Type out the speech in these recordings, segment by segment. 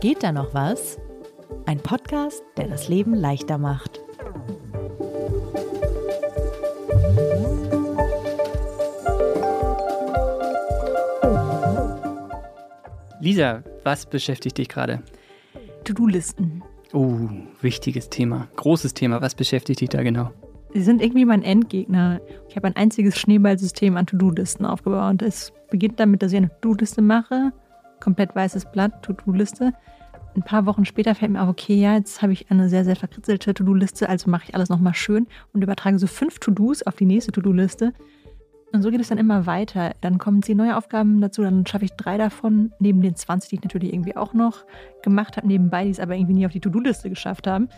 Geht da noch was? Ein Podcast, der das Leben leichter macht. Lisa, was beschäftigt dich gerade? To-Do-Listen. Oh, wichtiges Thema. Großes Thema. Was beschäftigt dich da genau? Sie sind irgendwie mein Endgegner. Ich habe ein einziges Schneeballsystem an To-Do-Listen aufgebaut. Es beginnt damit, dass ich eine To-Do-Liste mache. Komplett weißes Blatt, To-Do-Liste. Ein paar Wochen später fällt mir auf, okay, ja, jetzt habe ich eine sehr, sehr verkritzelte To-Do-Liste, also mache ich alles nochmal schön und übertrage so fünf To-Dos auf die nächste To-Do-Liste. Und so geht es dann immer weiter. Dann kommen zehn neue Aufgaben dazu, dann schaffe ich drei davon, neben den 20, die ich natürlich irgendwie auch noch gemacht habe, nebenbei, die es aber irgendwie nie auf die To-Do-Liste geschafft haben.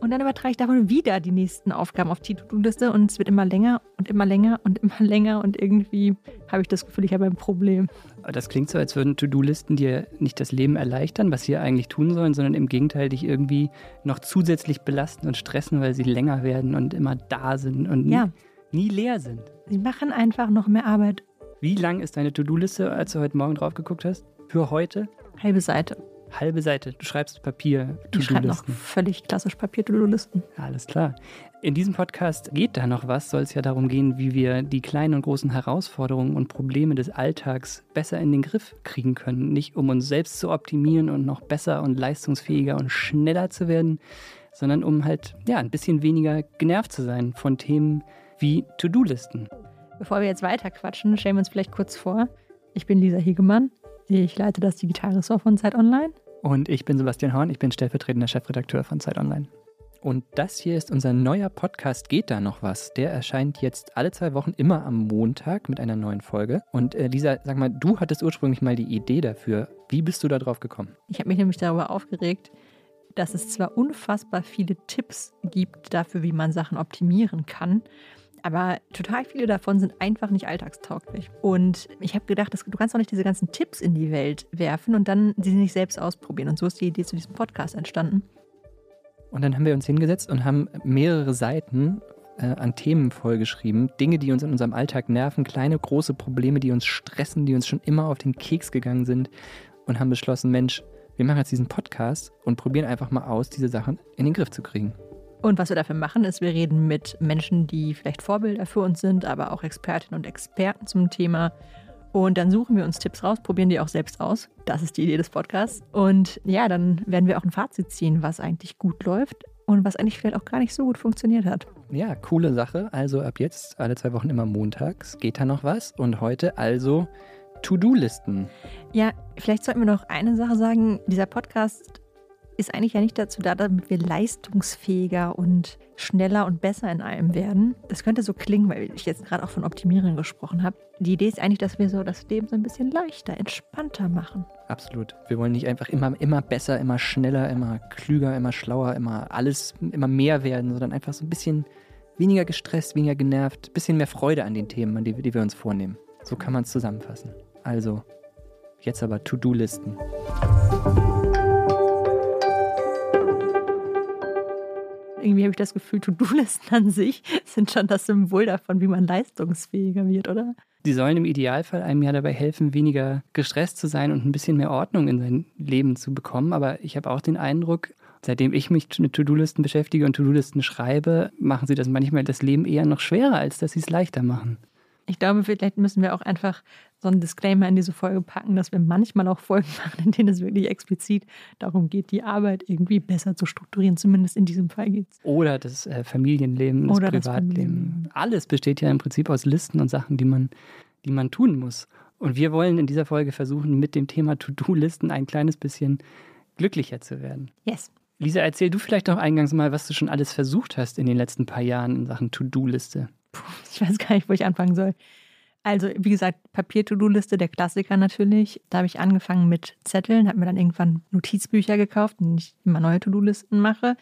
Und dann übertrage ich davon wieder die nächsten Aufgaben auf die To-Do-Liste und es wird immer länger und immer länger und immer länger und irgendwie habe ich das Gefühl, ich habe ein Problem. Das klingt so, als würden To-Do-Listen dir nicht das Leben erleichtern, was sie eigentlich tun sollen, sondern im Gegenteil dich irgendwie noch zusätzlich belasten und stressen, weil sie länger werden und immer da sind und Ja. nie, nie leer sind. Sie machen einfach noch mehr Arbeit. Wie lang ist deine To-Do-Liste, als du heute Morgen drauf geguckt hast? Für heute? Halbe Seite. Halbe Seite. Du schreibst Papier, Ich schreibe noch völlig klassisch Papier-To-Do-Listen. Alles klar. In diesem Podcast geht da noch was, soll es ja darum gehen, wie wir die kleinen und großen Herausforderungen und Probleme des Alltags besser in den Griff kriegen können. Nicht um uns selbst zu optimieren und noch besser und leistungsfähiger und schneller zu werden, sondern um halt ja ein bisschen weniger genervt zu sein von Themen wie To-Do-Listen. Bevor wir jetzt weiter quatschen, stellen wir uns vielleicht kurz vor. Ich bin Lisa Hegemann. Ich leite das Digitalressort von Zeit Online. Und ich bin Sebastian Horn, ich bin stellvertretender Chefredakteur von Zeit Online. Und das hier ist unser neuer Podcast Geht da noch was? Der erscheint jetzt alle zwei Wochen immer am Montag mit einer neuen Folge. Und äh, Lisa, sag mal, du hattest ursprünglich mal die Idee dafür. Wie bist du da drauf gekommen? Ich habe mich nämlich darüber aufgeregt, dass es zwar unfassbar viele Tipps gibt dafür, wie man Sachen optimieren kann, aber total viele davon sind einfach nicht alltagstauglich. Und ich habe gedacht, dass, du kannst doch nicht diese ganzen Tipps in die Welt werfen und dann sie nicht selbst ausprobieren. Und so ist die Idee zu diesem Podcast entstanden. Und dann haben wir uns hingesetzt und haben mehrere Seiten äh, an Themen vollgeschrieben. Dinge, die uns in unserem Alltag nerven, kleine, große Probleme, die uns stressen, die uns schon immer auf den Keks gegangen sind. Und haben beschlossen, Mensch, wir machen jetzt diesen Podcast und probieren einfach mal aus, diese Sachen in den Griff zu kriegen. Und was wir dafür machen, ist, wir reden mit Menschen, die vielleicht Vorbilder für uns sind, aber auch Expertinnen und Experten zum Thema. Und dann suchen wir uns Tipps raus, probieren die auch selbst aus. Das ist die Idee des Podcasts. Und ja, dann werden wir auch ein Fazit ziehen, was eigentlich gut läuft und was eigentlich vielleicht auch gar nicht so gut funktioniert hat. Ja, coole Sache. Also ab jetzt alle zwei Wochen immer montags. Geht da noch was? Und heute also To-Do-Listen. Ja, vielleicht sollten wir noch eine Sache sagen. Dieser Podcast ist eigentlich ja nicht dazu da, damit wir leistungsfähiger und schneller und besser in allem werden. Das könnte so klingen, weil ich jetzt gerade auch von Optimieren gesprochen habe. Die Idee ist eigentlich, dass wir so das Leben so ein bisschen leichter, entspannter machen. Absolut. Wir wollen nicht einfach immer, immer besser, immer schneller, immer klüger, immer schlauer, immer alles, immer mehr werden, sondern einfach so ein bisschen weniger gestresst, weniger genervt, ein bisschen mehr Freude an den Themen, die, die wir uns vornehmen. So kann man es zusammenfassen. Also, jetzt aber To-Do-Listen. Irgendwie habe ich das Gefühl, To-Do-Listen an sich sind schon das Symbol davon, wie man leistungsfähiger wird, oder? Die sollen im Idealfall einem ja dabei helfen, weniger gestresst zu sein und ein bisschen mehr Ordnung in sein Leben zu bekommen. Aber ich habe auch den Eindruck, seitdem ich mich mit To-Do-Listen beschäftige und To-Do-Listen schreibe, machen sie das manchmal das Leben eher noch schwerer, als dass sie es leichter machen. Ich glaube, vielleicht müssen wir auch einfach so einen Disclaimer in diese Folge packen, dass wir manchmal auch Folgen machen, in denen es wirklich explizit darum geht, die Arbeit irgendwie besser zu strukturieren. Zumindest in diesem Fall geht es. Oder das äh, Familienleben, das Oder das Privatleben. Familienleben. Alles besteht ja im Prinzip aus Listen und Sachen, die man, die man tun muss. Und wir wollen in dieser Folge versuchen, mit dem Thema To-Do-Listen ein kleines bisschen glücklicher zu werden. Yes. Lisa, erzähl du vielleicht doch eingangs mal, was du schon alles versucht hast in den letzten paar Jahren in Sachen To-Do-Liste. Ich weiß gar nicht, wo ich anfangen soll. Also, wie gesagt, Papier-To-Do-Liste, der Klassiker natürlich. Da habe ich angefangen mit Zetteln, habe mir dann irgendwann Notizbücher gekauft, in ich immer neue To-Do-Listen mache.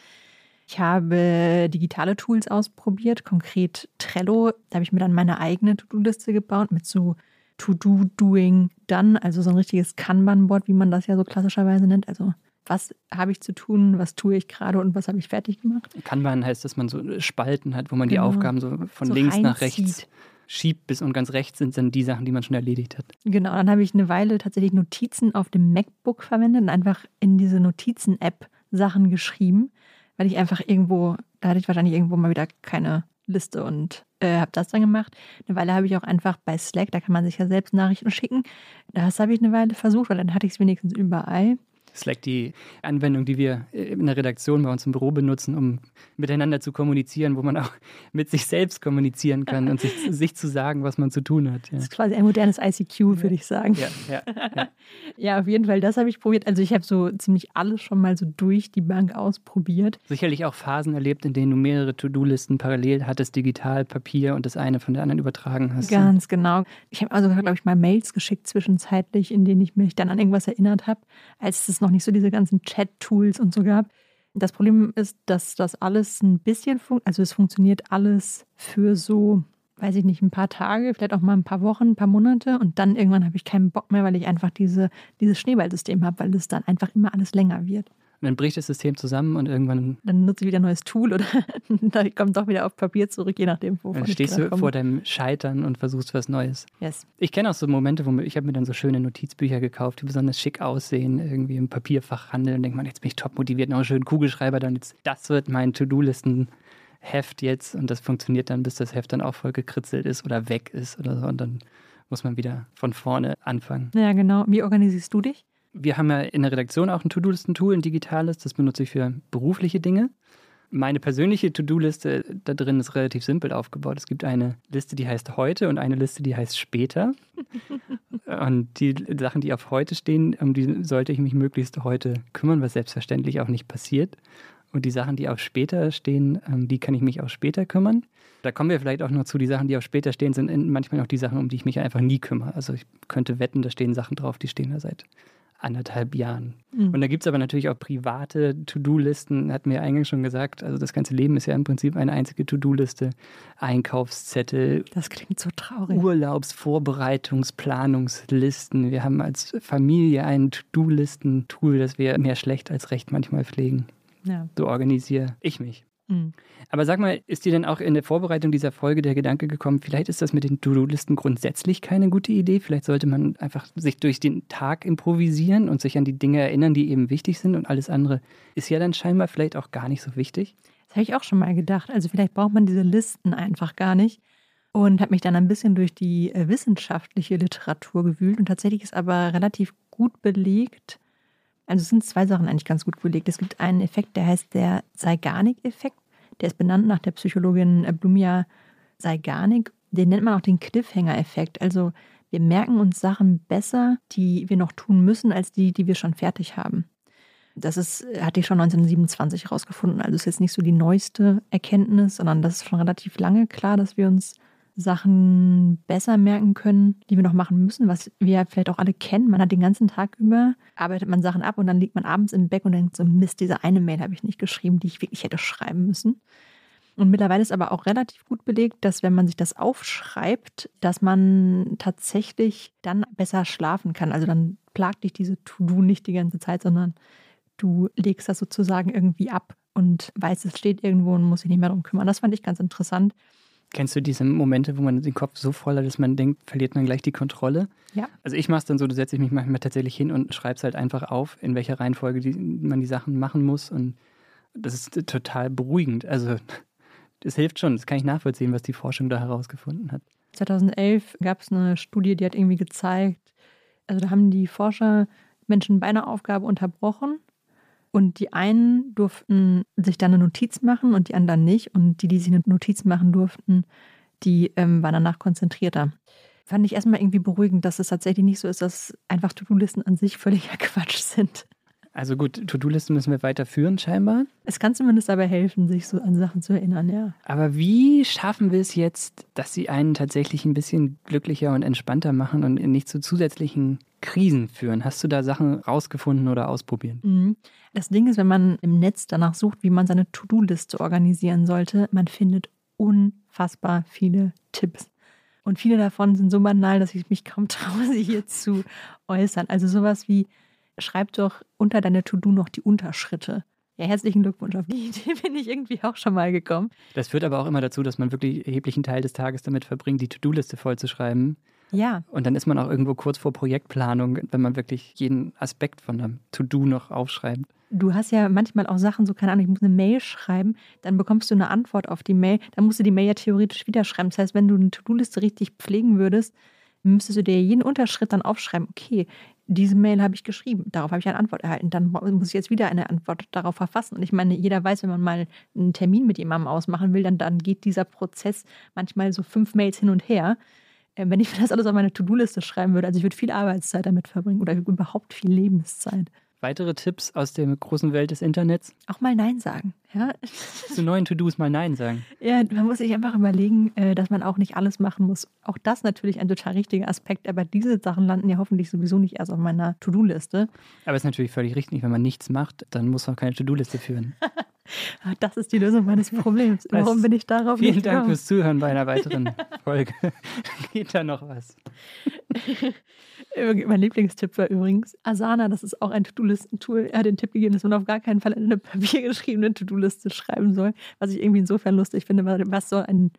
Ich habe digitale Tools ausprobiert, konkret Trello. Da habe ich mir dann meine eigene To-Do-Liste gebaut mit so To-Do, Doing, Done, also so ein richtiges Kanban-Board, wie man das ja so klassischerweise nennt. Also, was habe ich zu tun, was tue ich gerade und was habe ich fertig gemacht. Kanban heißt, dass man so Spalten hat, wo man die Genau. Aufgaben so von So links nach rechts schiebt bis und ganz rechts sind dann die Sachen, die man schon erledigt hat. Genau, dann habe ich eine Weile tatsächlich Notizen auf dem MacBook verwendet und einfach in diese Notizen-App Sachen geschrieben, weil ich einfach irgendwo, da hatte ich wahrscheinlich irgendwo mal wieder keine Liste und äh, habe das dann gemacht. Eine Weile habe ich auch einfach bei Slack, da kann man sich ja selbst Nachrichten schicken. Das habe ich eine Weile versucht, weil dann hatte ich es wenigstens überall. Slack die Anwendung, die wir in der Redaktion bei uns im Büro benutzen, um miteinander zu kommunizieren, wo man auch mit sich selbst kommunizieren kann und sich, sich zu sagen, was man zu tun hat. Ja. Das ist quasi ein modernes ICQ, würde ich sagen. Ja, ja, ja. ja, auf jeden Fall, das habe ich probiert. Also ich habe so ziemlich alles schon mal so durch die Bank ausprobiert. Sicherlich auch Phasen erlebt, in denen du mehrere To-Do-Listen parallel hattest, digital, Papier und das eine von der anderen übertragen hast. Ganz genau. Ich habe also, glaube ich, mal Mails geschickt zwischenzeitlich, in denen ich mich dann an irgendwas erinnert habe, als es noch nicht so diese ganzen Chat-Tools und so gab. Das Problem ist, dass das alles ein bisschen, also es funktioniert alles für so, weiß ich nicht, ein paar Tage, vielleicht auch mal ein paar Wochen, ein paar Monate und dann irgendwann habe ich keinen Bock mehr, weil ich einfach diese, dieses Schneeballsystem habe, weil es dann einfach immer alles länger wird. Und dann bricht das System zusammen und irgendwann. Dann nutze ich wieder ein neues Tool oder da kommt doch wieder auf Papier zurück, je nachdem, wovon Dann stehst du komme. vor deinem Scheitern und versuchst was Neues. Yes. Ich kenne auch so Momente, wo ich habe mir dann so schöne Notizbücher gekauft, die besonders schick aussehen, irgendwie im Papierfachhandel und denkt man, jetzt bin ich top motiviert, noch einen schönen Kugelschreiber, dann jetzt, das wird mein To-Do-Listen. Heft jetzt und das funktioniert dann, bis das Heft dann auch voll gekritzelt ist oder weg ist oder so und dann muss man wieder von vorne anfangen. Ja, genau. Wie organisierst du dich? Wir haben ja in der Redaktion auch ein To-Do-Listen-Tool, ein digitales, das benutze ich für berufliche Dinge. Meine persönliche To-Do-Liste da drin ist relativ simpel aufgebaut. Es gibt eine Liste, die heißt heute und eine Liste, die heißt später. und die Sachen, die auf heute stehen, um die sollte ich mich möglichst heute kümmern, was selbstverständlich auch nicht passiert. Und die Sachen, die auf später stehen, ähm, die kann ich mich auch später kümmern. Da kommen wir vielleicht auch noch zu. Die Sachen, die auf später stehen, sind manchmal auch die Sachen, um die ich mich einfach nie kümmere. Also ich könnte wetten, da stehen Sachen drauf, die stehen da seit anderthalb Jahren. Mhm. Und da gibt es aber natürlich auch private To-Do-Listen, hat mir eingangs schon gesagt. Also das ganze Leben ist ja im Prinzip eine einzige To-Do-Liste. Einkaufszettel. Das klingt so traurig. Urlaubsvorbereitungsplanungslisten. Wir haben als Familie ein To-Do-Listen-Tool, das wir mehr schlecht als recht manchmal pflegen. Ja. So organisiere ich mich. Mhm. Aber sag mal, ist dir denn auch in der Vorbereitung dieser Folge der Gedanke gekommen, vielleicht ist das mit den To-Do-Listen grundsätzlich keine gute Idee? Vielleicht sollte man einfach sich durch den Tag improvisieren und sich an die Dinge erinnern, die eben wichtig sind und alles andere ist ja dann scheinbar vielleicht auch gar nicht so wichtig? Das habe ich auch schon mal gedacht. Also vielleicht braucht man diese Listen einfach gar nicht und habe mich dann ein bisschen durch die äh, wissenschaftliche Literatur gewühlt und tatsächlich ist aber relativ gut belegt, also es sind zwei Sachen eigentlich ganz gut belegt. Es gibt einen Effekt, der heißt der Zeigarnik-Effekt. Der ist benannt nach der Psychologin Blumia Zeigarnik. Den nennt man auch den Cliffhanger-Effekt. Also wir merken uns Sachen besser, die wir noch tun müssen, als die, die wir schon fertig haben. Das ist, hatte ich schon 1927 herausgefunden. Also ist jetzt nicht so die neueste Erkenntnis, sondern das ist schon relativ lange klar, dass wir uns Sachen besser merken können, die wir noch machen müssen, was wir vielleicht auch alle kennen. Man hat den ganzen Tag über, arbeitet man Sachen ab und dann liegt man abends im Bett und denkt so, Mist, diese eine Mail habe ich nicht geschrieben, die ich wirklich hätte schreiben müssen. Und mittlerweile ist aber auch relativ gut belegt, dass wenn man sich das aufschreibt, dass man tatsächlich dann besser schlafen kann. Also dann plagt dich diese To-Do nicht die ganze Zeit, sondern du legst das sozusagen irgendwie ab und weißt, es steht irgendwo und muss sich nicht mehr darum kümmern. Das fand ich ganz interessant. Kennst du diese Momente, wo man den Kopf so voll hat, dass man denkt, verliert man gleich die Kontrolle? Ja. Also ich mache es dann so, du setze ich mich manchmal tatsächlich hin und schreibe es halt einfach auf, in welcher Reihenfolge die, man die Sachen machen muss. Und das ist total beruhigend. Also das hilft schon, das kann ich nachvollziehen, was die Forschung da herausgefunden hat. 2011 gab es eine Studie, die hat irgendwie gezeigt, also da haben die Forscher Menschen bei einer Aufgabe unterbrochen und die einen durften sich dann eine Notiz machen und die anderen nicht. Und die, die sich eine Notiz machen durften, die ähm, waren danach konzentrierter. Fand ich erstmal irgendwie beruhigend, dass es tatsächlich nicht so ist, dass einfach To-Do-Listen an sich völliger Quatsch sind. Also gut, To-Do-Listen müssen wir weiterführen scheinbar. Es kann zumindest dabei helfen, sich so an Sachen zu erinnern, ja. Aber wie schaffen wir es jetzt, dass sie einen tatsächlich ein bisschen glücklicher und entspannter machen und nicht zu zusätzlichen Krisen führen? Hast du da Sachen rausgefunden oder ausprobiert? Das Ding ist, wenn man im Netz danach sucht, wie man seine To-Do-Liste organisieren sollte, man findet unfassbar viele Tipps. Und viele davon sind so banal, dass ich mich kaum traue, sie hier zu äußern. Also sowas wie, schreib doch unter deine To-Do noch die Unterschritte. Ja, herzlichen Glückwunsch. Auf die Idee bin ich irgendwie auch schon mal gekommen. Das führt aber auch immer dazu, dass man wirklich erheblichen Teil des Tages damit verbringt, die To-Do-Liste vollzuschreiben. Ja. Und dann ist man auch irgendwo kurz vor Projektplanung, wenn man wirklich jeden Aspekt von einem To-Do noch aufschreibt. Du hast ja manchmal auch Sachen, so keine Ahnung, ich muss eine Mail schreiben, dann bekommst du eine Antwort auf die Mail, dann musst du die Mail ja theoretisch wieder schreiben. Das heißt, wenn du eine To-Do-Liste richtig pflegen würdest, müsstest du dir jeden Unterschritt dann aufschreiben, okay, diese Mail habe ich geschrieben, darauf habe ich eine Antwort erhalten, dann muss ich jetzt wieder eine Antwort darauf verfassen. Und ich meine, jeder weiß, wenn man mal einen Termin mit jemandem ausmachen will, dann, dann geht dieser Prozess manchmal so fünf Mails hin und her. Äh, wenn ich mir das alles auf meine To-Do-Liste schreiben würde, also ich würde viel Arbeitszeit damit verbringen oder überhaupt viel Lebenszeit. Weitere Tipps aus der großen Welt des Internets? Auch mal Nein sagen. Ja? Zu neuen To-Dos mal Nein sagen. Ja, man muss sich einfach überlegen, äh, dass man auch nicht alles machen muss. Auch das natürlich ein total richtiger Aspekt, aber diese Sachen landen ja hoffentlich sowieso nicht erst auf meiner To-Do-Liste. Aber es ist natürlich völlig richtig, wenn man nichts macht, dann muss man keine To-Do-Liste führen. Ah, das ist die Lösung meines Problems. Warum bin ich darauf Vielen Dank gekommen? fürs Zuhören bei einer weiteren Folge. Geht da noch was? Mein Lieblingstipp war übrigens Asana, das ist auch ein To-Do-Listen-Tool. Er hat den Tipp gegeben, dass man auf gar keinen Fall in eine papiergeschriebene To-Do-Liste schreiben soll, was ich irgendwie insofern lustig finde, weil was soll ein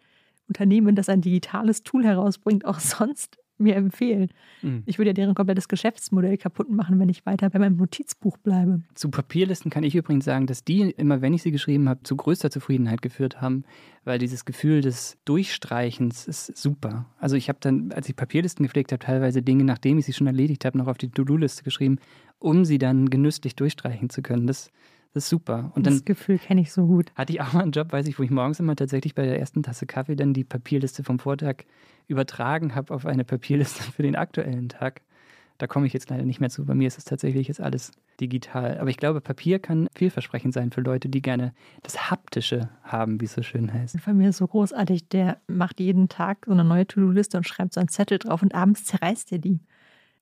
Unternehmen, das ein digitales Tool herausbringt, auch sonst mir empfehlen? Mhm. Ich würde ja deren komplettes Geschäftsmodell kaputt machen, wenn ich weiter bei meinem Notizbuch bleibe. Zu Papierlisten kann ich übrigens sagen, dass die immer, wenn ich sie geschrieben habe, zu größter Zufriedenheit geführt haben, weil dieses Gefühl des Durchstreichens ist super. Also ich habe dann, als ich Papierlisten gepflegt habe, teilweise Dinge, nachdem ich sie schon erledigt habe, noch auf die To-Do-Liste geschrieben, um sie dann genüsslich durchstreichen zu können. Das, das ist super. Und dann das Gefühl kenne ich so gut. hatte ich auch mal einen Job, weiß ich, wo ich morgens immer tatsächlich bei der ersten Tasse Kaffee dann die Papierliste vom Vortag übertragen habe auf eine Papierliste für den aktuellen Tag. Da komme ich jetzt leider nicht mehr zu. Bei mir ist es tatsächlich jetzt alles digital. Aber ich glaube, Papier kann vielversprechend sein für Leute, die gerne das Haptische haben, wie es so schön heißt. Von mir ist so großartig, der macht jeden Tag so eine neue To-Do-Liste und schreibt so einen Zettel drauf und abends zerreißt er die.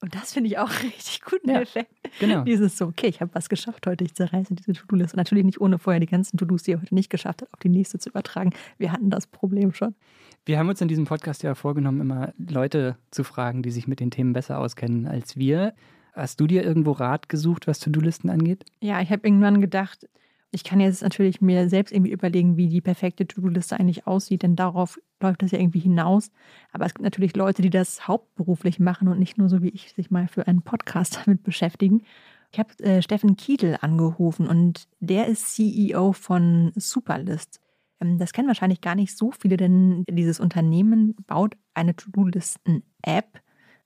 Und das finde ich auch richtig guten Ja, Effekt. genau. Dieses so, okay, ich habe was geschafft heute, ich zerreiße diese To-Do-Liste. Natürlich nicht ohne vorher die ganzen To-Dos, die er heute nicht geschafft hat, auf die nächste zu übertragen. Wir hatten das Problem schon. Wir haben uns in diesem Podcast ja vorgenommen, immer Leute zu fragen, die sich mit den Themen besser auskennen als wir. Hast du dir irgendwo Rat gesucht, was To-Do-Listen angeht? Ja, ich habe irgendwann gedacht, ich kann jetzt natürlich mir selbst irgendwie überlegen, wie die perfekte To-Do-Liste eigentlich aussieht, denn darauf läuft das ja irgendwie hinaus. Aber es gibt natürlich Leute, die das hauptberuflich machen und nicht nur so wie ich sich mal für einen Podcast damit beschäftigen. Ich habe äh, Steffen Kiedel angerufen und der ist CEO von Superlist. Ähm, das kennen wahrscheinlich gar nicht so viele, denn dieses Unternehmen baut eine To-Do-Listen-App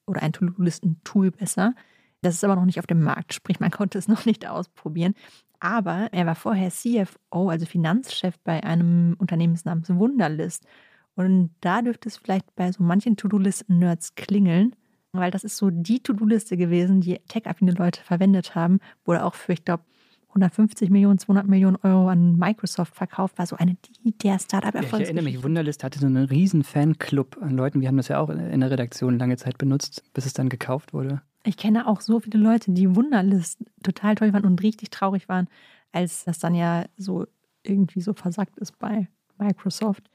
oder ein To-Do-Listen-Tool besser. Das ist aber noch nicht auf dem Markt, sprich man konnte es noch nicht ausprobieren. Aber er war vorher CFO, also Finanzchef bei einem Unternehmen namens Wunderlist. Und da dürfte es vielleicht bei so manchen To-Do-Listen-Nerds klingeln, weil das ist so die To-Do-Liste gewesen, die tech-affine Leute verwendet haben, wurde auch für, ich glaube, 150 Millionen, 200 Millionen Euro an Microsoft verkauft, war so eine die, der startup Ja, ich erinnere mich, Wunderlist hatte so einen riesen Fanclub an Leuten. Wir haben das ja auch in der Redaktion lange Zeit benutzt, bis es dann gekauft wurde. Ich kenne auch so viele Leute, die Wunderlist total toll fanden und richtig traurig waren, als das dann ja so irgendwie so versackt ist bei Microsoft.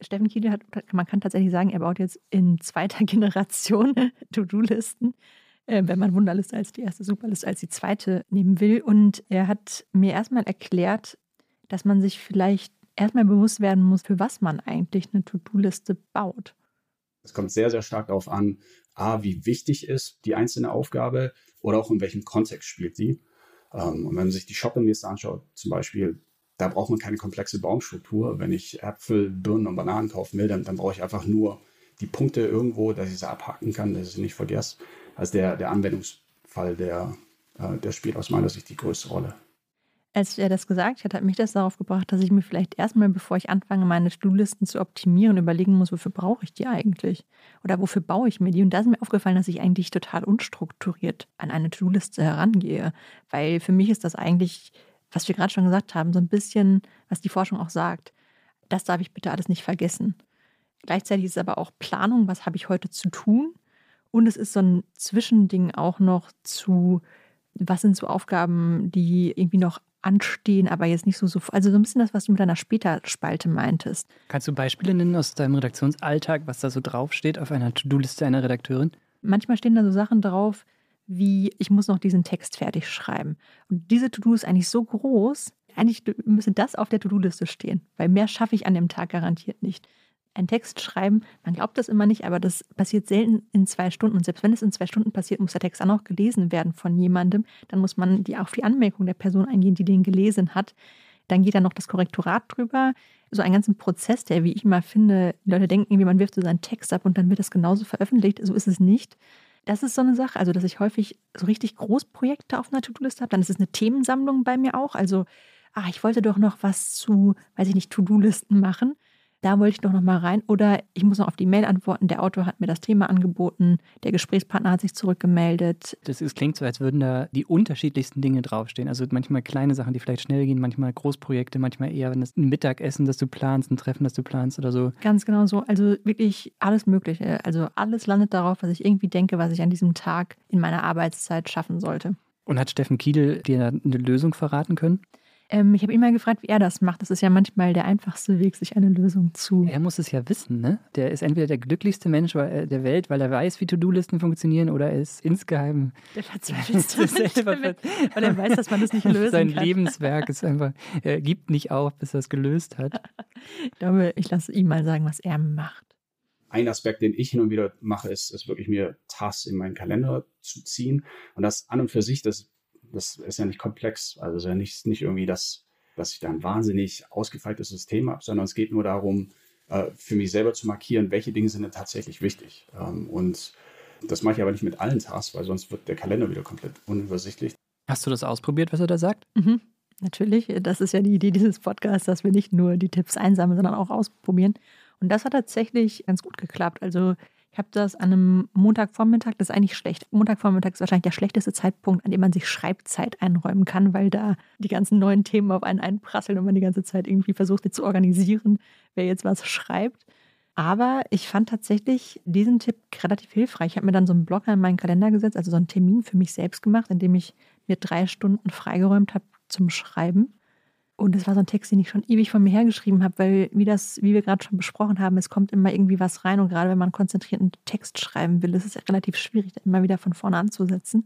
Steffen Kiedel hat, man kann tatsächlich sagen, er baut jetzt in zweiter Generation To-Do-Listen, äh, wenn man Wunderliste als die erste, Superliste als die zweite nehmen will. Und er hat mir erstmal erklärt, dass man sich vielleicht erstmal bewusst werden muss, für was man eigentlich eine To-Do-Liste baut. Es kommt sehr, sehr stark darauf an, A, wie wichtig ist die einzelne Aufgabe oder auch in welchem Kontext spielt sie. Ähm, und wenn man sich die Shoppingliste anschaut, zum Beispiel, da braucht man keine komplexe Baumstruktur. Wenn ich Äpfel, Birnen und Bananen kaufen will, dann, dann brauche ich einfach nur die Punkte irgendwo, dass ich sie abhaken kann, dass ich sie nicht vergesse. Also der, der Anwendungsfall, der, äh, der spielt aus meiner Sicht die größte Rolle. Als er das gesagt hat, hat mich das darauf gebracht, dass ich mir vielleicht erstmal, bevor ich anfange, meine To-Do-Listen zu optimieren, überlegen muss, wofür brauche ich die eigentlich? Oder wofür baue ich mir die? Und da ist mir aufgefallen, dass ich eigentlich total unstrukturiert an eine To-Do-Liste herangehe. Weil für mich ist das eigentlich, was wir gerade schon gesagt haben, so ein bisschen, was die Forschung auch sagt. Das darf ich bitte alles nicht vergessen. Gleichzeitig ist es aber auch Planung, was habe ich heute zu tun? Und es ist so ein Zwischending auch noch zu, was sind so Aufgaben, die irgendwie noch anstehen, aber jetzt nicht so so. Also so ein bisschen das, was du mit deiner Später-Spalte meintest. Kannst du Beispiele nennen aus deinem Redaktionsalltag, was da so draufsteht auf einer To-Do-Liste einer Redakteurin? Manchmal stehen da so Sachen drauf, wie ich muss noch diesen Text fertig schreiben. Und diese To-Do ist eigentlich so groß, Eigentlich müsste das auf der To-Do-Liste stehen, weil mehr schaffe ich an dem Tag garantiert nicht. Ein Text schreiben, man glaubt das immer nicht, aber das passiert selten in zwei Stunden. Und selbst wenn es in zwei Stunden passiert, muss der Text auch noch gelesen werden von jemandem. Dann muss man die, auf die Anmerkung der Person eingehen, die den gelesen hat. Dann geht da noch das Korrektorat drüber. So einen ganzen Prozess, der, wie ich mal finde, die Leute denken, wie man wirft so seinen Text ab und dann wird das genauso veröffentlicht. So ist es nicht. Das ist so eine Sache, also dass ich häufig so richtig Großprojekte auf einer To-Do-Liste habe. Dann ist es eine Themensammlung bei mir auch. Also, ah, ich wollte doch noch was zu, weiß ich nicht, To-Do-Listen machen da wollte ich doch noch mal rein. Oder ich muss noch auf die Mail antworten. Der Autor hat mir das Thema angeboten. Der Gesprächspartner hat sich zurückgemeldet. Das ist, klingt so, als würden da die unterschiedlichsten Dinge draufstehen. Also manchmal kleine Sachen, die vielleicht schnell gehen, manchmal Großprojekte, manchmal eher ein Mittagessen, das du planst, ein Treffen, das du planst oder so. Ganz genau so. Also wirklich alles Mögliche. Also alles landet darauf, was ich irgendwie denke, was ich an diesem Tag in meiner Arbeitszeit schaffen sollte. Und hat Steffen Kiedel dir eine Lösung verraten können? Ähm, ich habe ihn mal gefragt, wie er das macht. Das ist ja manchmal der einfachste Weg, sich eine Lösung zu. Er muss es ja wissen, ne? Der ist entweder der glücklichste Mensch der Welt, weil er weiß, wie To-Do-Listen funktionieren, oder er ist insgeheim der verzweifelste selber, weil er weiß, dass man das nicht lösen Sein kann. Lebenswerk ist einfach, er gibt nicht auf, bis er es gelöst hat. ich glaube, ich lasse ihm mal sagen, was er macht. Ein Aspekt, den ich hin und wieder mache, ist, ist wirklich mir Tasks in meinen Kalender zu ziehen. Und das an und für sich, das das ist ja nicht komplex. Also ist ja nicht, nicht irgendwie das, dass ich da ein wahnsinnig ausgefeiltes System habe, sondern es geht nur darum, äh, für mich selber zu markieren, welche Dinge sind denn tatsächlich wichtig. Ähm, und das mache ich aber nicht mit allen Tasks, weil sonst wird der Kalender wieder komplett unübersichtlich. Hast du das ausprobiert, was er da sagt? Mhm, natürlich. Das ist ja die Idee dieses Podcasts, dass wir nicht nur die Tipps einsammeln, sondern auch ausprobieren. Und das hat tatsächlich ganz gut geklappt. Also ich habe das an einem Montagvormittag, das ist eigentlich schlecht. Montagvormittag ist wahrscheinlich der schlechteste Zeitpunkt, an dem man sich Schreibzeit einräumen kann, weil da die ganzen neuen Themen auf einen einprasseln und man die ganze Zeit irgendwie versucht, zu organisieren, wer jetzt was schreibt. Aber ich fand tatsächlich diesen Tipp relativ hilfreich. Ich habe mir dann so einen Blocker in meinen Kalender gesetzt, also so einen Termin für mich selbst gemacht, in dem ich mir drei Stunden freigeräumt habe zum Schreiben. Und das war so ein Text, den ich schon ewig von mir hergeschrieben habe, weil, wie das, wie wir gerade schon besprochen haben, es kommt immer irgendwie was rein. Und gerade wenn man konzentrierten Text schreiben will, ist es relativ schwierig, immer wieder von vorne anzusetzen.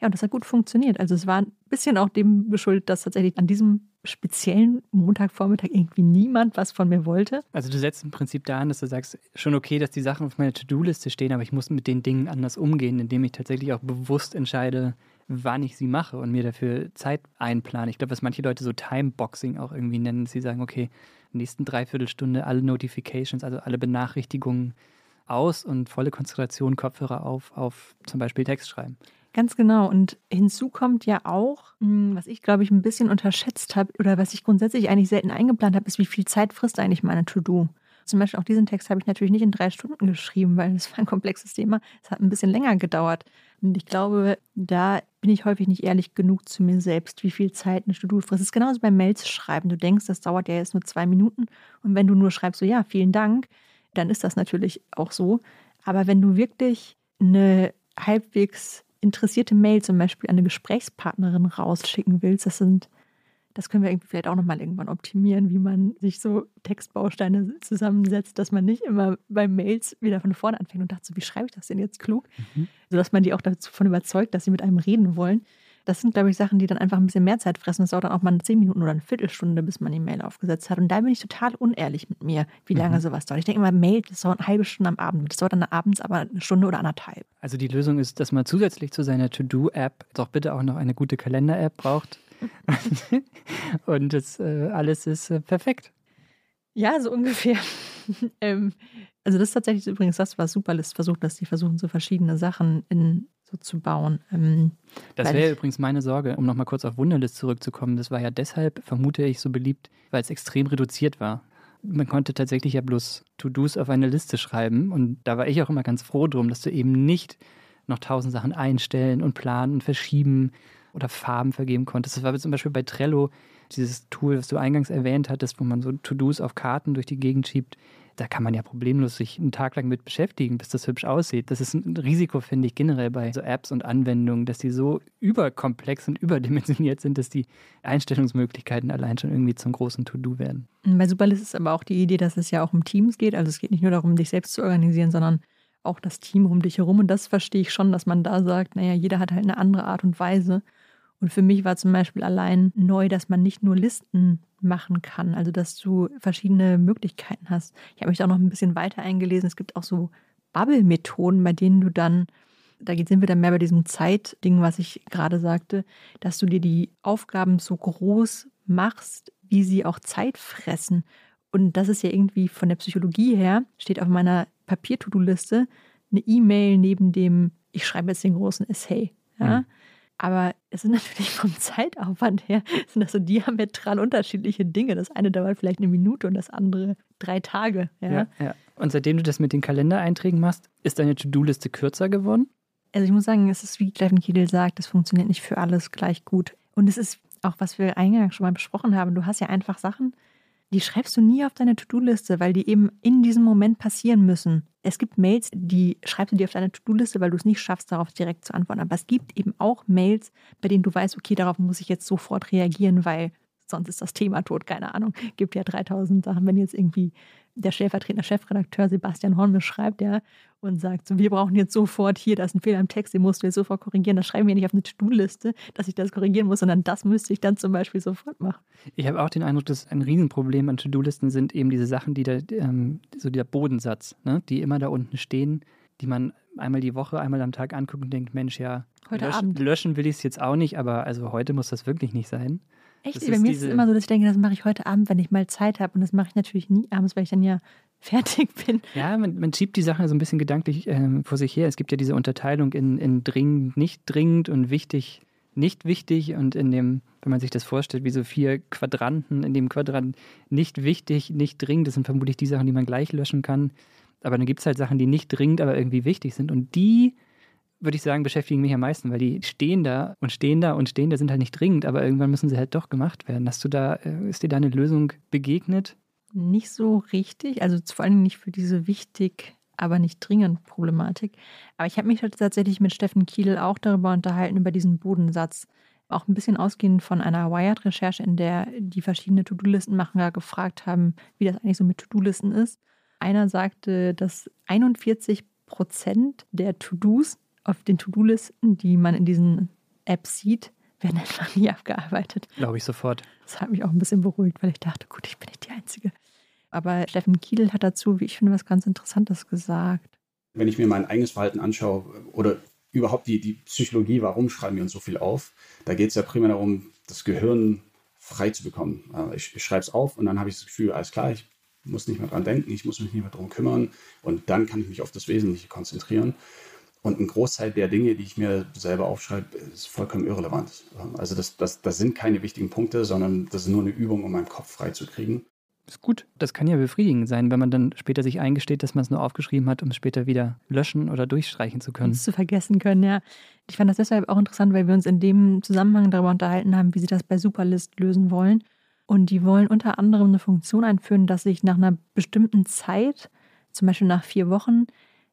Ja, und das hat gut funktioniert. Also es war ein bisschen auch dem geschuldet, dass tatsächlich an diesem speziellen Montagvormittag irgendwie niemand was von mir wollte. Also du setzt im Prinzip da an, dass du sagst, schon okay, dass die Sachen auf meiner To-Do-Liste stehen, aber ich muss mit den Dingen anders umgehen, indem ich tatsächlich auch bewusst entscheide, wann ich sie mache und mir dafür Zeit einplane. Ich glaube, was manche Leute so Timeboxing auch irgendwie nennen, sie sagen, okay, nächsten Dreiviertelstunde alle Notifications, also alle Benachrichtigungen aus und volle Konzentration, Kopfhörer auf, auf zum Beispiel Text schreiben. Ganz genau. Und hinzu kommt ja auch, hm, was ich glaube ich ein bisschen unterschätzt habe oder was ich grundsätzlich eigentlich selten eingeplant habe, ist, wie viel Zeit frisst eigentlich meine To-Do. Zum Beispiel auch diesen Text habe ich natürlich nicht in drei Stunden geschrieben, weil es war ein komplexes Thema. Es hat ein bisschen länger gedauert. Und ich glaube, da bin ich häufig nicht ehrlich genug zu mir selbst, wie viel Zeit eine To-Do frisst. Es ist genauso beim Mails schreiben. Du denkst, das dauert ja jetzt nur zwei Minuten. Und wenn du nur schreibst, so ja, vielen Dank, dann ist das natürlich auch so. Aber wenn du wirklich eine halbwegs interessierte Mail zum Beispiel an eine Gesprächspartnerin rausschicken willst, das sind das können wir irgendwie vielleicht auch nochmal irgendwann optimieren, wie man sich so Textbausteine zusammensetzt, dass man nicht immer bei Mails wieder von vorne anfängt und dachte so, wie schreibe ich das denn jetzt klug? Mhm. Sodass man die auch davon überzeugt, dass sie mit einem reden wollen. Das sind, glaube ich, Sachen, die dann einfach ein bisschen mehr Zeit fressen. Das dauert dann auch mal zehn Minuten oder eine Viertelstunde, bis man die Mail aufgesetzt hat. Und da bin ich total unehrlich mit mir, wie lange mhm. sowas dauert. Ich denke immer, Mail, das dauert eine halbe Stunde am Abend. Das dauert dann abends aber eine Stunde oder anderthalb. Also die Lösung ist, dass man zusätzlich zu seiner To-Do-App doch bitte auch noch eine gute Kalender-App braucht und das äh, alles ist äh, perfekt. Ja, so ungefähr. ähm, also das ist tatsächlich übrigens das, was Superlist versucht, dass die versuchen, so verschiedene Sachen in so zu bauen. Ähm, das wäre übrigens meine Sorge, um nochmal kurz auf Wunderlist zurückzukommen. Das war ja deshalb, vermute ich, so beliebt, weil es extrem reduziert war. Man konnte tatsächlich ja bloß To-Dos auf eine Liste schreiben und da war ich auch immer ganz froh drum, dass du eben nicht noch tausend Sachen einstellen und planen und verschieben oder Farben vergeben konntest. Das war zum Beispiel bei Trello, dieses Tool, was du eingangs erwähnt hattest, wo man so To-Dos auf Karten durch die Gegend schiebt. Da kann man ja problemlos sich einen Tag lang mit beschäftigen, bis das hübsch aussieht. Das ist ein Risiko, finde ich, generell bei so Apps und Anwendungen, dass die so überkomplex und überdimensioniert sind, dass die Einstellungsmöglichkeiten allein schon irgendwie zum großen To-Do werden. Bei Superlist ist aber auch die Idee, dass es ja auch um Teams geht. Also es geht nicht nur darum, dich selbst zu organisieren, sondern auch das Team um dich herum. Und das verstehe ich schon, dass man da sagt, naja, jeder hat halt eine andere Art und Weise. Und für mich war zum Beispiel allein neu, dass man nicht nur Listen machen kann, also dass du verschiedene Möglichkeiten hast. Ich habe mich da auch noch ein bisschen weiter eingelesen. Es gibt auch so Bubble-Methoden, bei denen du dann, da sind wir dann mehr bei diesem Zeitding, was ich gerade sagte, dass du dir die Aufgaben so groß machst, wie sie auch Zeit fressen. Und das ist ja irgendwie von der Psychologie her, steht auf meiner Papier-To-Do-Liste eine E-Mail neben dem, ich schreibe jetzt den großen Essay. Ja? Mhm. Aber es sind natürlich vom Zeitaufwand her, sind das so diametral unterschiedliche Dinge. Das eine dauert vielleicht eine Minute und das andere drei Tage. Ja? Ja, ja. Und seitdem du das mit den Kalendereinträgen machst, ist deine To-Do-Liste kürzer geworden? Also ich muss sagen, es ist wie Steffen Kiedel sagt, es funktioniert nicht für alles gleich gut. Und es ist auch, was wir eingangs schon mal besprochen haben, du hast ja einfach Sachen, die schreibst du nie auf deine To-Do-Liste, weil die eben in diesem Moment passieren müssen. Es gibt Mails, die schreibst du dir auf deine To-Do-Liste, weil du es nicht schaffst, darauf direkt zu antworten. Aber es gibt eben auch Mails, bei denen du weißt, okay, darauf muss ich jetzt sofort reagieren, weil sonst ist das Thema tot, keine Ahnung. Gibt ja 3000 Sachen, wenn jetzt irgendwie der stellvertretende Chefredakteur Sebastian Horn schreibt, ja, und sagt so, wir brauchen jetzt sofort hier, da ist ein Fehler im Text, den musst du jetzt sofort korrigieren. Das schreiben wir nicht auf eine To-Do-Liste, dass ich das korrigieren muss, sondern das müsste ich dann zum Beispiel sofort machen. Ich habe auch den Eindruck, dass ein Riesenproblem an To-Do-Listen sind eben diese Sachen, die da, ähm, so der Bodensatz, ne, die immer da unten stehen, die man einmal die Woche, einmal am Tag anguckt und denkt, Mensch, ja, heute lösch, Abend. löschen will ich es jetzt auch nicht, aber also heute muss das wirklich nicht sein. Echt? Bei mir ist es immer so, dass ich denke, das mache ich heute Abend, wenn ich mal Zeit habe. Und das mache ich natürlich nie abends, weil ich dann ja fertig bin. Ja, man, man schiebt die Sachen so ein bisschen gedanklich äh, vor sich her. Es gibt ja diese Unterteilung in, in dringend, nicht dringend und wichtig, nicht wichtig. Und in dem, wenn man sich das vorstellt, wie so vier Quadranten, in dem Quadrant nicht wichtig, nicht dringend, das sind vermutlich die Sachen, die man gleich löschen kann. Aber dann gibt es halt Sachen, die nicht dringend, aber irgendwie wichtig sind. Und die würde ich sagen, beschäftigen mich am meisten, weil die stehen da und stehen da und stehen da, sind halt nicht dringend, aber irgendwann müssen sie halt doch gemacht werden. Hast du da, äh, ist dir da eine Lösung begegnet? Nicht so richtig, also vor allem nicht für diese wichtig, aber nicht dringend Problematik. Aber ich habe mich halt tatsächlich mit Steffen Kiel auch darüber unterhalten, über diesen Bodensatz. Auch ein bisschen ausgehend von einer Wired-Recherche, in der die verschiedene To-Do-Listenmacher gefragt haben, wie das eigentlich so mit To-Do-Listen ist. Einer sagte, dass 41 Prozent der To-Dos auf den To-Do-Listen, die man in diesen Apps sieht, werden einfach nie abgearbeitet. Glaube ich sofort. Das hat mich auch ein bisschen beruhigt, weil ich dachte, gut, ich bin nicht die Einzige. Aber Steffen Kiel hat dazu, wie ich finde, was ganz Interessantes gesagt. Wenn ich mir mein eigenes Verhalten anschaue oder überhaupt die, die Psychologie, warum schreiben wir uns so viel auf, da geht es ja primär darum, das Gehirn frei zu bekommen. Äh, ich, ich schreibe es auf und dann habe ich das Gefühl, alles klar, ich muss nicht mehr dran denken, ich muss mich nicht mehr darum kümmern und dann kann ich mich auf das Wesentliche konzentrieren. Und ein Großteil der Dinge, die ich mir selber aufschreibe, ist vollkommen irrelevant. Also das, das, das sind keine wichtigen Punkte, sondern das ist nur eine Übung, um meinen Kopf frei zu kriegen. Ist gut. Das kann ja befriedigend sein, wenn man dann später sich eingesteht, dass man es nur aufgeschrieben hat, um es später wieder löschen oder durchstreichen zu können. Es zu vergessen können, ja. Ich fand das deshalb auch interessant, weil wir uns in dem Zusammenhang darüber unterhalten haben, wie sie das bei Superlist lösen wollen. Und die wollen unter anderem eine Funktion einführen, dass sich nach einer bestimmten Zeit, zum Beispiel nach vier Wochen,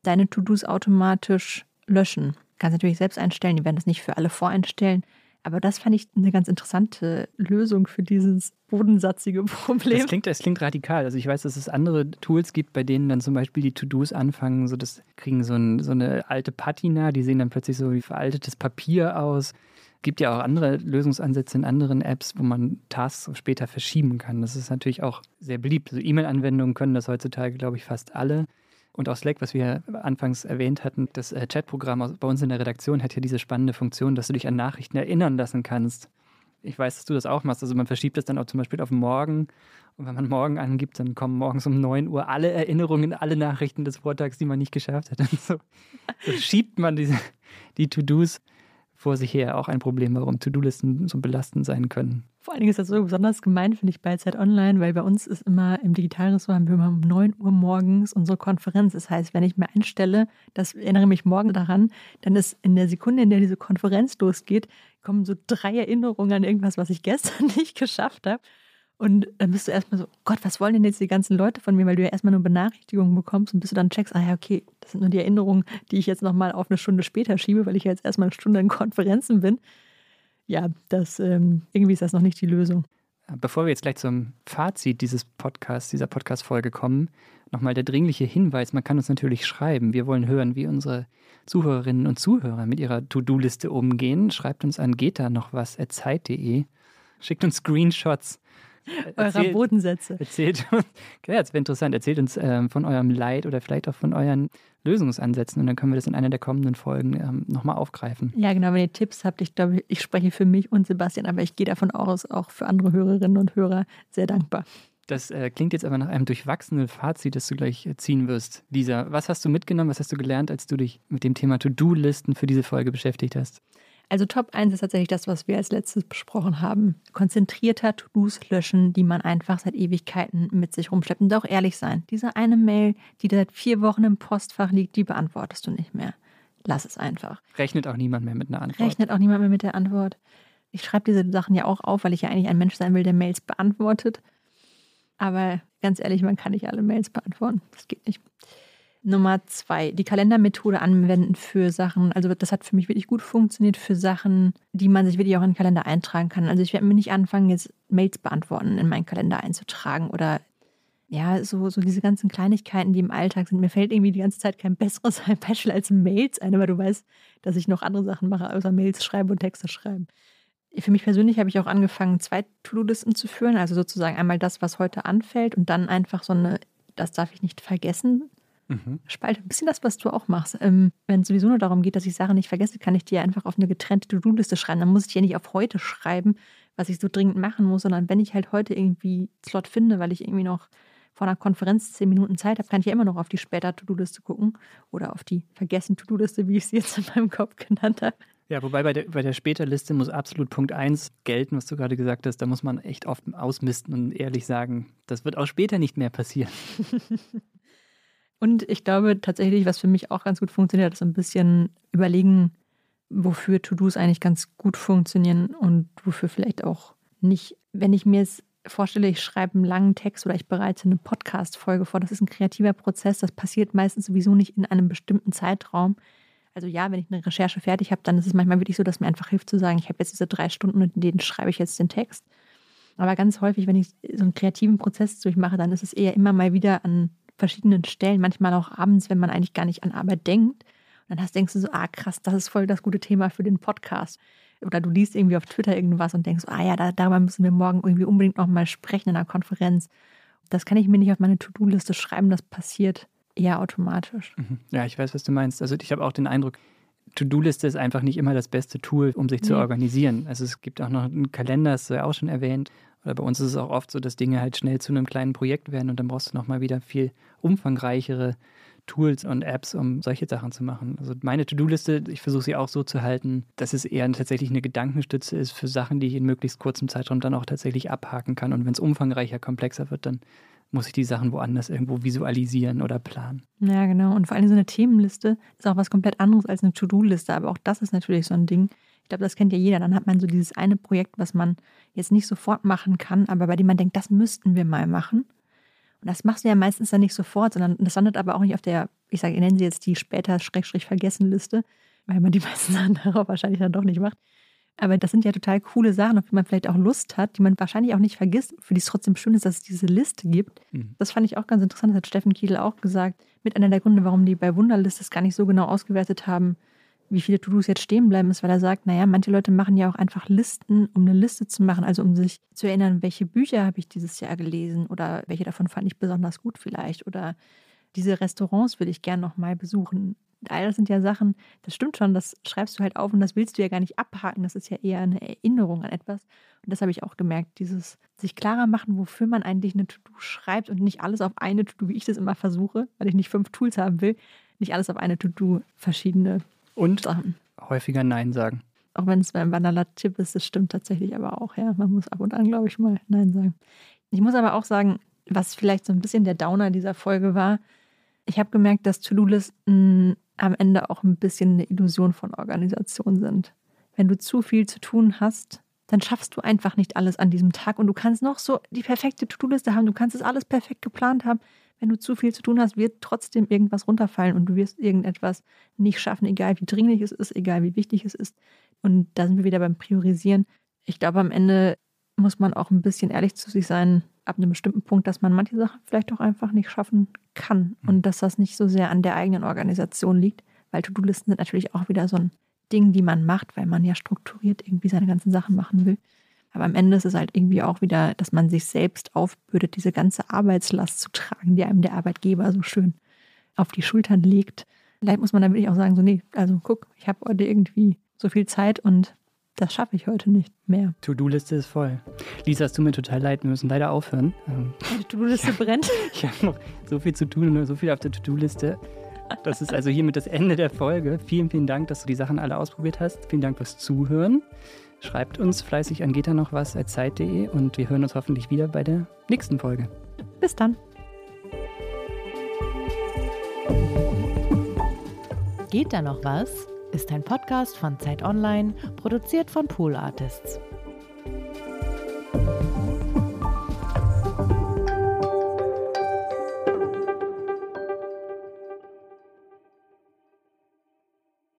deine To-Dos automatisch löschen. Du kannst natürlich selbst einstellen, die werden das nicht für alle voreinstellen. Aber das fand ich eine ganz interessante Lösung für dieses bodensatzige Problem. Das klingt, das klingt radikal. Also ich weiß, dass es andere Tools gibt, bei denen dann zum Beispiel die To-Dos anfangen, so das kriegen so, ein, so eine alte Patina, die sehen dann plötzlich so wie veraltetes Papier aus. Es gibt ja auch andere Lösungsansätze in anderen Apps, wo man Tasks später verschieben kann. Das ist natürlich auch sehr beliebt. Also E-Mail-Anwendungen können das heutzutage, glaube ich, fast alle. Und auch Slack, was wir anfangs erwähnt hatten, das äh, Chatprogramm bei uns in der Redaktion hat ja diese spannende Funktion, dass du dich an Nachrichten erinnern lassen kannst. Ich weiß, dass du das auch machst. Also man verschiebt das dann auch zum Beispiel auf morgen. Und wenn man morgen angibt, dann kommen morgens um 9 Uhr alle Erinnerungen, alle Nachrichten des Vortags, die man nicht geschafft hat. Und so, so schiebt man diese, die To-Dos vor sich her auch ein Problem, warum To-Do-Listen so belastend sein können. Vor allen Dingen ist das so besonders gemein, finde ich, bei Zeit Online, weil bei uns ist immer im Digitalressort haben wir immer um 9 Uhr morgens unsere Konferenz. Das heißt, wenn ich mir einstelle, das erinnere mich morgen daran, dann ist in der Sekunde, in der diese Konferenz losgeht, kommen so drei Erinnerungen an irgendwas, was ich gestern nicht geschafft habe. Und dann bist du erstmal so, Gott, was wollen denn jetzt die ganzen Leute von mir? Weil du ja erstmal nur Benachrichtigungen bekommst und bis du dann checkst, ah ja, okay, das sind nur die Erinnerungen, die ich jetzt nochmal auf eine Stunde später schiebe, weil ich ja jetzt erstmal eine Stunde in Konferenzen bin. Ja, das, ähm, irgendwie ist das noch nicht die Lösung. Bevor wir jetzt gleich zum Fazit dieses Podcasts, dieser Podcast-Folge kommen, nochmal der dringliche Hinweis, man kann uns natürlich schreiben. Wir wollen hören, wie unsere Zuhörerinnen und Zuhörer mit ihrer To-Do-Liste umgehen. Schreibt uns an geta noch was zeit.de. Schickt uns Screenshots eurer Bodensätze. Erzählt uns, ja, das wäre interessant, erzählt uns ähm, von eurem Leid oder vielleicht auch von euren Lösungsansätzen und dann können wir das in einer der kommenden Folgen ähm, nochmal aufgreifen. Ja, genau, wenn ihr Tipps habt, ich glaube, ich spreche für mich und Sebastian, aber ich gehe davon aus, auch für andere Hörerinnen und Hörer sehr dankbar. Das äh, klingt jetzt aber nach einem durchwachsenen Fazit, das du gleich äh, ziehen wirst. Lisa, was hast du mitgenommen, was hast du gelernt, als du dich mit dem Thema To-Do-Listen für diese Folge beschäftigt hast? Also Top 1 ist tatsächlich das, was wir als letztes besprochen haben. Konzentrierter To-Dos löschen, die man einfach seit Ewigkeiten mit sich rumschleppt. Und auch ehrlich sein. Diese eine Mail, die seit vier Wochen im Postfach liegt, die beantwortest du nicht mehr. Lass es einfach. Rechnet auch niemand mehr mit einer Antwort. Rechnet auch niemand mehr mit der Antwort. Ich schreibe diese Sachen ja auch auf, weil ich ja eigentlich ein Mensch sein will, der Mails beantwortet. Aber ganz ehrlich, man kann nicht alle Mails beantworten. Das geht nicht. Nummer zwei, die Kalendermethode anwenden für Sachen. Also das hat für mich wirklich gut funktioniert für Sachen, die man sich wirklich auch in den Kalender eintragen kann. Also ich werde mir nicht anfangen, jetzt Mails beantworten in meinen Kalender einzutragen oder ja, so, so diese ganzen Kleinigkeiten, die im Alltag sind. Mir fällt irgendwie die ganze Zeit kein besseres Special als Mails ein, aber du weißt, dass ich noch andere Sachen mache, außer Mails schreiben und Texte schreiben. Für mich persönlich habe ich auch angefangen, zwei To-Do-Listen zu führen. Also sozusagen einmal das, was heute anfällt und dann einfach so eine, das darf ich nicht vergessen, Mhm. Spalte ein bisschen das, was du auch machst. Ähm, wenn es sowieso nur darum geht, dass ich Sachen nicht vergesse, kann ich dir einfach auf eine getrennte To-Do-Liste schreiben. Dann muss ich ja nicht auf heute schreiben, was ich so dringend machen muss, sondern wenn ich halt heute irgendwie Slot finde, weil ich irgendwie noch vor einer Konferenz zehn Minuten Zeit habe, kann ich ja immer noch auf die später To-Do-Liste gucken oder auf die vergessen To-Do-Liste, wie ich sie jetzt in meinem Kopf genannt habe. Ja, wobei bei der, bei der Später-Liste muss absolut Punkt 1 gelten, was du gerade gesagt hast. Da muss man echt oft ausmisten und ehrlich sagen, das wird auch später nicht mehr passieren. Und ich glaube tatsächlich, was für mich auch ganz gut funktioniert, ist ein bisschen überlegen, wofür To-Dos eigentlich ganz gut funktionieren und wofür vielleicht auch nicht. Wenn ich mir jetzt vorstelle, ich schreibe einen langen Text oder ich bereite eine Podcast-Folge vor, das ist ein kreativer Prozess, das passiert meistens sowieso nicht in einem bestimmten Zeitraum. Also ja, wenn ich eine Recherche fertig habe, dann ist es manchmal wirklich so, dass mir einfach hilft zu sagen, ich habe jetzt diese drei Stunden und in denen schreibe ich jetzt den Text. Aber ganz häufig, wenn ich so einen kreativen Prozess durchmache, dann ist es eher immer mal wieder an verschiedenen Stellen, manchmal auch abends, wenn man eigentlich gar nicht an Arbeit denkt. Und dann hast, denkst du so, ah krass, das ist voll das gute Thema für den Podcast. Oder du liest irgendwie auf Twitter irgendwas und denkst, ah ja, da, darüber müssen wir morgen irgendwie unbedingt nochmal sprechen in einer Konferenz. Das kann ich mir nicht auf meine To-Do-Liste schreiben, das passiert eher automatisch. Mhm. Ja, ich weiß, was du meinst. Also ich habe auch den Eindruck, To-Do-Liste ist einfach nicht immer das beste Tool, um sich nee. zu organisieren. Also es gibt auch noch einen Kalender, das ist ja auch schon erwähnt. Oder bei uns ist es auch oft so, dass Dinge halt schnell zu einem kleinen Projekt werden und dann brauchst du nochmal wieder viel umfangreichere Tools und Apps, um solche Sachen zu machen. Also meine To-Do-Liste, ich versuche sie auch so zu halten, dass es eher tatsächlich eine Gedankenstütze ist für Sachen, die ich in möglichst kurzem Zeitraum dann auch tatsächlich abhaken kann. Und wenn es umfangreicher, komplexer wird, dann muss ich die Sachen woanders irgendwo visualisieren oder planen. Ja, genau. Und vor allem so eine Themenliste ist auch was komplett anderes als eine To-Do-Liste. Aber auch das ist natürlich so ein Ding. Ich glaube, das kennt ja jeder. Dann hat man so dieses eine Projekt, was man jetzt nicht sofort machen kann, aber bei dem man denkt, das müssten wir mal machen. Und das machst du ja meistens dann nicht sofort, sondern das landet aber auch nicht auf der, ich sage, ich nenne sie jetzt die später Schrägstrich vergessen Liste, weil man die meisten Sachen darauf wahrscheinlich dann doch nicht macht. Aber das sind ja total coole Sachen, auf die man vielleicht auch Lust hat, die man wahrscheinlich auch nicht vergisst, für die es trotzdem schön ist, dass es diese Liste gibt. Mhm. Das fand ich auch ganz interessant, das hat Steffen Kiel auch gesagt. Mit einer der Gründe, warum die bei Wunderlist das gar nicht so genau ausgewertet haben, wie viele To-Dos jetzt stehen bleiben, ist, weil er sagt, naja, manche Leute machen ja auch einfach Listen, um eine Liste zu machen, also um sich zu erinnern, welche Bücher habe ich dieses Jahr gelesen oder welche davon fand ich besonders gut vielleicht oder diese Restaurants würde ich gerne nochmal besuchen. All das sind ja Sachen, das stimmt schon, das schreibst du halt auf und das willst du ja gar nicht abhaken, das ist ja eher eine Erinnerung an etwas. Und das habe ich auch gemerkt, dieses sich klarer machen, wofür man eigentlich eine To-Do schreibt und nicht alles auf eine To-Do, wie ich das immer versuche, weil ich nicht fünf Tools haben will, nicht alles auf eine To-Do verschiedene und Sachen. häufiger Nein sagen. Auch wenn es ein banaler Tipp ist, das stimmt tatsächlich aber auch, ja. Man muss ab und an, glaube ich, mal Nein sagen. Ich muss aber auch sagen, was vielleicht so ein bisschen der Downer dieser Folge war, ich habe gemerkt, dass To-Do-Listen am Ende auch ein bisschen eine Illusion von Organisation sind. Wenn du zu viel zu tun hast, dann schaffst du einfach nicht alles an diesem Tag und du kannst noch so die perfekte To-Do-Liste haben, du kannst es alles perfekt geplant haben, wenn du zu viel zu tun hast, wird trotzdem irgendwas runterfallen und du wirst irgendetwas nicht schaffen, egal wie dringlich es ist, egal wie wichtig es ist. Und da sind wir wieder beim Priorisieren. Ich glaube, am Ende muss man auch ein bisschen ehrlich zu sich sein, ab einem bestimmten Punkt, dass man manche Sachen vielleicht auch einfach nicht schaffen kann und dass das nicht so sehr an der eigenen Organisation liegt, weil To-Do-Listen sind natürlich auch wieder so ein Ding, die man macht, weil man ja strukturiert irgendwie seine ganzen Sachen machen will. Aber am Ende ist es halt irgendwie auch wieder, dass man sich selbst aufbürdet, diese ganze Arbeitslast zu tragen, die einem der Arbeitgeber so schön auf die Schultern legt. Vielleicht muss man dann wirklich auch sagen, so, nee, also guck, ich habe heute irgendwie so viel Zeit und das schaffe ich heute nicht mehr. To-Do-Liste ist voll. Lisa, es tut mir total leid, wir müssen leider aufhören. Ähm, Die To-Do-Liste brennt. Ich habe noch so viel zu tun und so viel auf der To-Do-Liste. Das ist also hiermit das Ende der Folge. Vielen, vielen Dank, dass du die Sachen alle ausprobiert hast. Vielen Dank fürs Zuhören. Schreibt uns fleißig an geht da noch was als Zeit.de und wir hören uns hoffentlich wieder bei der nächsten Folge. Bis dann. Geht da noch was? Ist ein Podcast von Zeit Online, produziert von Pool Artists.